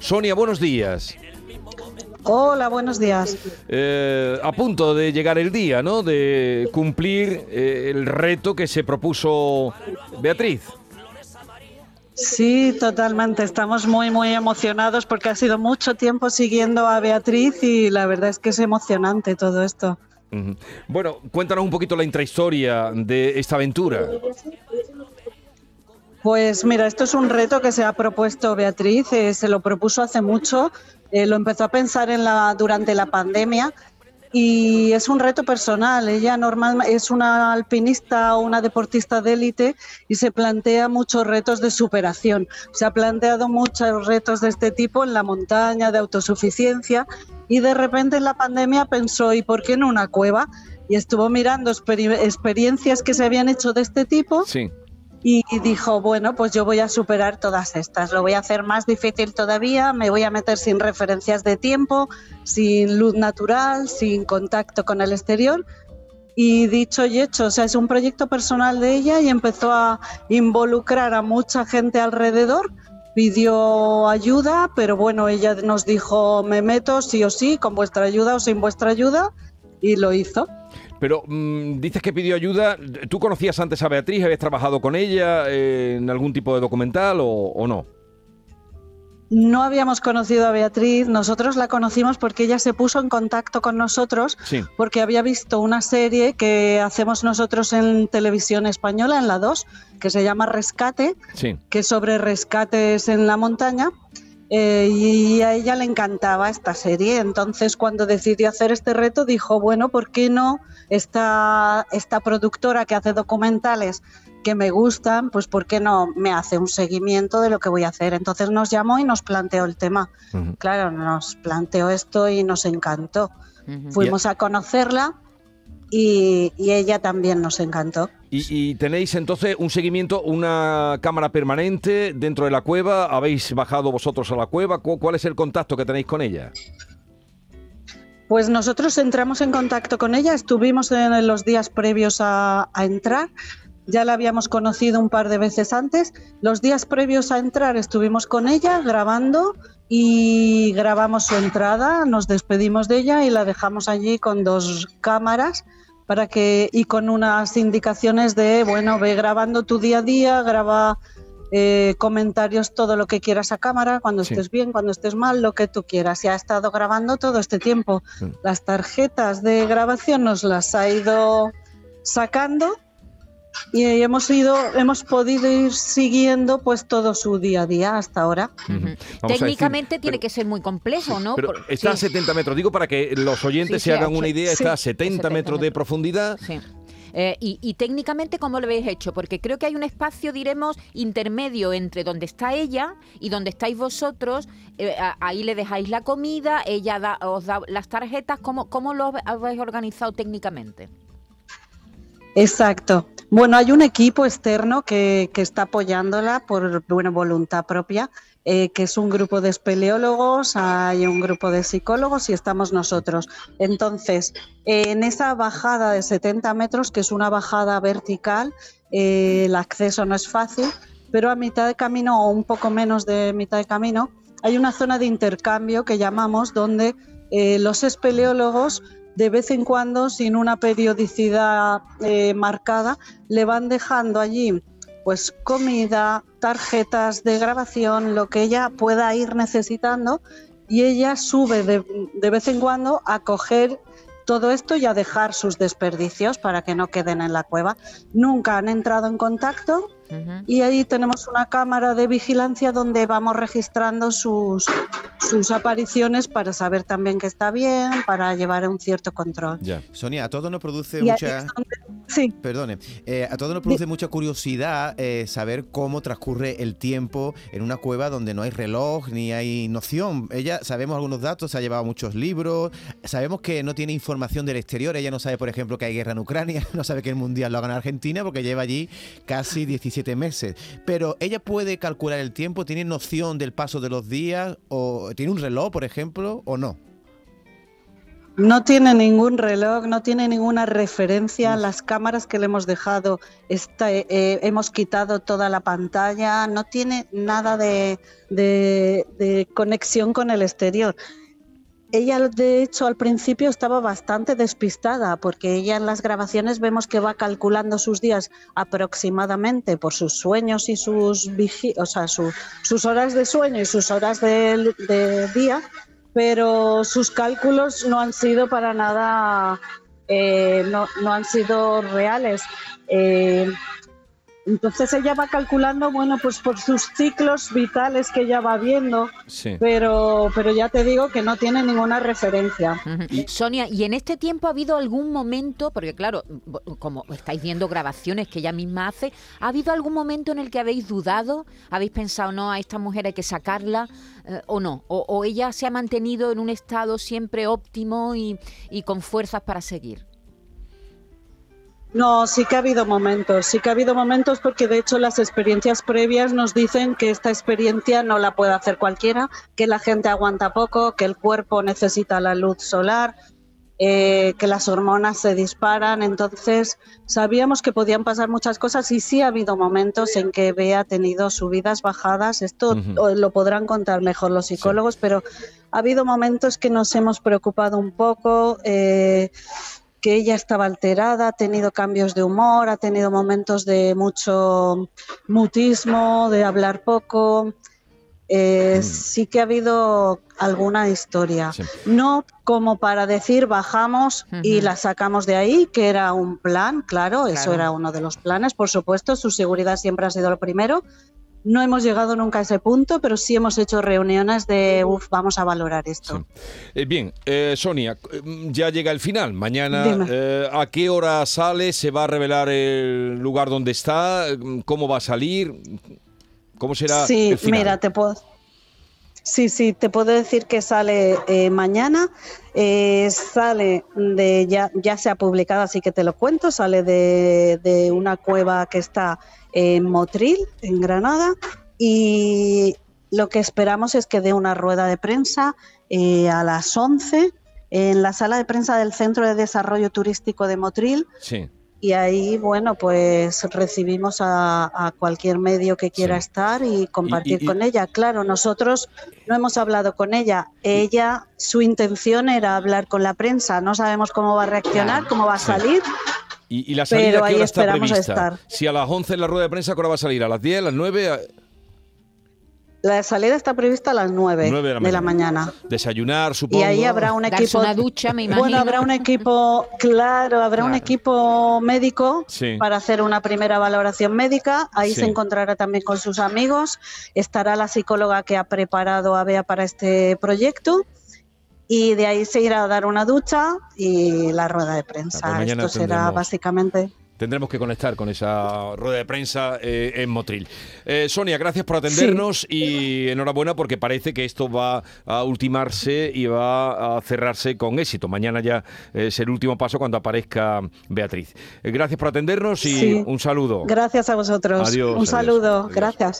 Sonia, buenos días. Hola, buenos días. Eh, a punto de llegar el día, ¿no? De cumplir eh, el reto que se propuso Beatriz. Sí, totalmente. Estamos muy, muy emocionados porque ha sido mucho tiempo siguiendo a Beatriz y la verdad es que es emocionante todo esto. Bueno, cuéntanos un poquito la intrahistoria de esta aventura. Pues mira, esto es un reto que se ha propuesto Beatriz, eh, se lo propuso hace mucho, eh, lo empezó a pensar en la, durante la pandemia y es un reto personal. Ella normal es una alpinista o una deportista de élite y se plantea muchos retos de superación. Se ha planteado muchos retos de este tipo en la montaña, de autosuficiencia y de repente en la pandemia pensó, ¿y por qué en una cueva? Y estuvo mirando experiencias que se habían hecho de este tipo. Sí y dijo, bueno, pues yo voy a superar todas estas, lo voy a hacer más difícil todavía, me voy a meter sin referencias de tiempo, sin luz natural, sin contacto con el exterior. Y dicho y hecho, o sea, es un proyecto personal de ella y empezó a involucrar a mucha gente alrededor, pidió ayuda, pero bueno, ella nos dijo, me meto sí o sí, con vuestra ayuda o sin vuestra ayuda, y lo hizo. Pero mm, dices que pidió ayuda. ¿Tú conocías antes a Beatriz? ¿Habías trabajado con ella en algún tipo de documental o, no? No habíamos conocido a Beatriz, nosotros la conocimos porque ella se puso en contacto con nosotros porque había visto una serie que hacemos nosotros en televisión española, en la 2, que se llama Rescate, que es sobre rescates en la montaña. Eh, y a ella le encantaba esta serie. Entonces, cuando decidió hacer este reto, dijo, bueno, ¿por qué no esta, esta productora que hace documentales que me gustan, pues ¿por qué no me hace un seguimiento de lo que voy a hacer? Entonces nos llamó y nos planteó el tema. Claro, nos planteó esto y nos encantó. Fuimos a conocerla y, ella también nos encantó. Y, tenéis entonces un seguimiento, una cámara permanente dentro de la cueva. ¿Habéis bajado vosotros a la cueva? ¿Cuál es el contacto que tenéis con ella? Pues nosotros entramos en contacto con ella, estuvimos en los días previos a, a entrar, ya la habíamos conocido un par de veces antes. Los días previos a entrar estuvimos con ella grabando y grabamos su entrada, nos despedimos de ella y la dejamos allí con dos cámaras para que y con unas indicaciones de bueno ve grabando tu día a día graba eh, comentarios todo lo que quieras a cámara cuando estés bien cuando estés mal lo que tú quieras. Y ha estado grabando todo este tiempo. Las tarjetas de grabación nos las ha ido sacando y hemos ido, hemos podido ir siguiendo pues todo su día a día hasta ahora. Técnicamente tiene que ser muy complejo, ¿no? está a 70 metros, digo para que los oyentes se hagan una idea, está a 70, metros, de profundidad. Eh, y, técnicamente, ¿cómo lo habéis hecho? Porque creo que hay un espacio, diremos, intermedio entre donde está ella y donde estáis vosotros. Eh, ahí le dejáis la comida, ella os da las tarjetas. ¿Cómo, ¿Cómo lo habéis organizado técnicamente? Exacto. Bueno, hay un equipo externo que, está apoyándola por buena voluntad propia, eh, que es un grupo de espeleólogos, hay un grupo de psicólogos y estamos nosotros. Entonces, en esa bajada de 70 metros, que es una bajada vertical, eh, el acceso no es fácil, pero a mitad de camino o un poco menos de mitad de camino, hay una zona de intercambio que llamamos donde eh, los espeleólogos de vez en cuando, sin una periodicidad eh, marcada, le van dejando allí pues comida, tarjetas de grabación, lo que ella pueda ir necesitando y ella sube de, de vez en cuando a coger todo esto y a dejar sus desperdicios para que no queden en la cueva. Nunca han entrado en contacto y ahí tenemos una cámara de vigilancia donde vamos registrando sus, sus apariciones para saber también que está bien, para llevar un cierto control. Sonia, a todos nos produce mucha... Sí. Perdone, eh, a todos nos produce mucha curiosidad eh, saber cómo transcurre el tiempo en una cueva donde no hay reloj ni hay noción. Ella, sabemos algunos datos, ha llevado muchos libros, sabemos que no tiene información del exterior, ella no sabe, por ejemplo, que hay guerra en Ucrania, no sabe que el Mundial lo ha ganado Argentina porque lleva allí casi 17 meses. Pero ella puede calcular el tiempo, tiene noción del paso de los días o tiene un reloj, por ejemplo, o no. No tiene ningún reloj, no tiene ninguna referencia. Las cámaras que le hemos dejado, está, eh, hemos quitado toda la pantalla, no tiene nada de, de, conexión con el exterior. Ella, de hecho, al principio estaba bastante despistada porque ella en las grabaciones vemos que va calculando sus días aproximadamente por sus sueños y sus, o sea, sus horas de sueño y sus horas de, de día pero sus cálculos no han sido para nada, eh, no, no, han sido reales. Eh, entonces ella va calculando, bueno, pues por sus ciclos vitales que ella va viendo, pero, pero ya te digo que no tiene ninguna referencia. Sonia, ¿y en este tiempo ha habido algún momento, porque claro, como estáis viendo grabaciones que ella misma hace, ¿ha habido algún momento en el que habéis dudado? ¿Habéis pensado, no, a esta mujer hay que sacarla eh, o no? O, ella se ha mantenido en un estado siempre óptimo y con fuerzas para seguir? No, sí que ha habido momentos, sí que ha habido momentos porque de hecho las experiencias previas nos dicen que esta experiencia no la puede hacer cualquiera, que la gente aguanta poco, que el cuerpo necesita la luz solar, eh, que las hormonas se disparan. Entonces sabíamos que podían pasar muchas cosas y sí ha habido momentos en que Bea ha tenido subidas, bajadas. Esto lo podrán contar mejor los psicólogos, pero ha habido momentos que nos hemos preocupado un poco. Eh, que ella estaba alterada, ha tenido cambios de humor, ha tenido momentos de mucho mutismo, de hablar poco. Eh, mm. Sí que ha habido alguna historia. No como para decir bajamos y la sacamos de ahí, que era un plan, claro, eso era uno de los planes, por supuesto, su seguridad siempre ha sido lo primero, no hemos llegado nunca a ese punto, pero sí hemos hecho reuniones de, uff, vamos a valorar esto. Eh, bien, eh, Sonia, mm, ya llega el final. Mañana, eh, ¿a qué hora sale? ¿Se va a revelar el lugar donde está? ¿Cómo va a salir? ¿Cómo será? Sí, el final? mira, te puedo. Sí, sí, te puedo decir que sale mañana. sale de, ya, ya se ha publicado, así que te lo cuento. Sale de, una cueva que está en Motril, en Granada, y lo que esperamos es que dé una rueda de prensa eh, a las 11 en la sala de prensa del Centro de Desarrollo Turístico de Motril. Y ahí, bueno, pues recibimos a, cualquier medio que quiera estar y compartir con ella. Claro, nosotros no hemos hablado con ella. Ella, su intención era hablar con la prensa. No sabemos cómo va a reaccionar, cómo va a salir. ¿Y, la salida qué hora está prevista? Si a las 11 en la rueda de prensa, ¿qué hora va a salir? ¿A las 10, a las 9? La salida está prevista a las 9, de, la, mañana. Desayunar, supongo. Y ahí habrá un equipo. una ducha, me imagino. Bueno, habrá un equipo, claro, habrá un equipo médico para hacer una primera valoración médica. Ahí se encontrará también con sus amigos. Estará la psicóloga que ha preparado a Bea para este proyecto y de ahí se irá a dar una ducha y la rueda de prensa. Pues Esto será básicamente tendremos que conectar con esa rueda de prensa eh, en Motril. Eh, Sonia, gracias por atendernos y enhorabuena porque parece que esto va a ultimarse y va a cerrarse con éxito. Mañana ya es el último paso cuando aparezca Beatriz. Eh, gracias por atendernos y un saludo. Gracias a vosotros. Adiós. Un saludo. Gracias.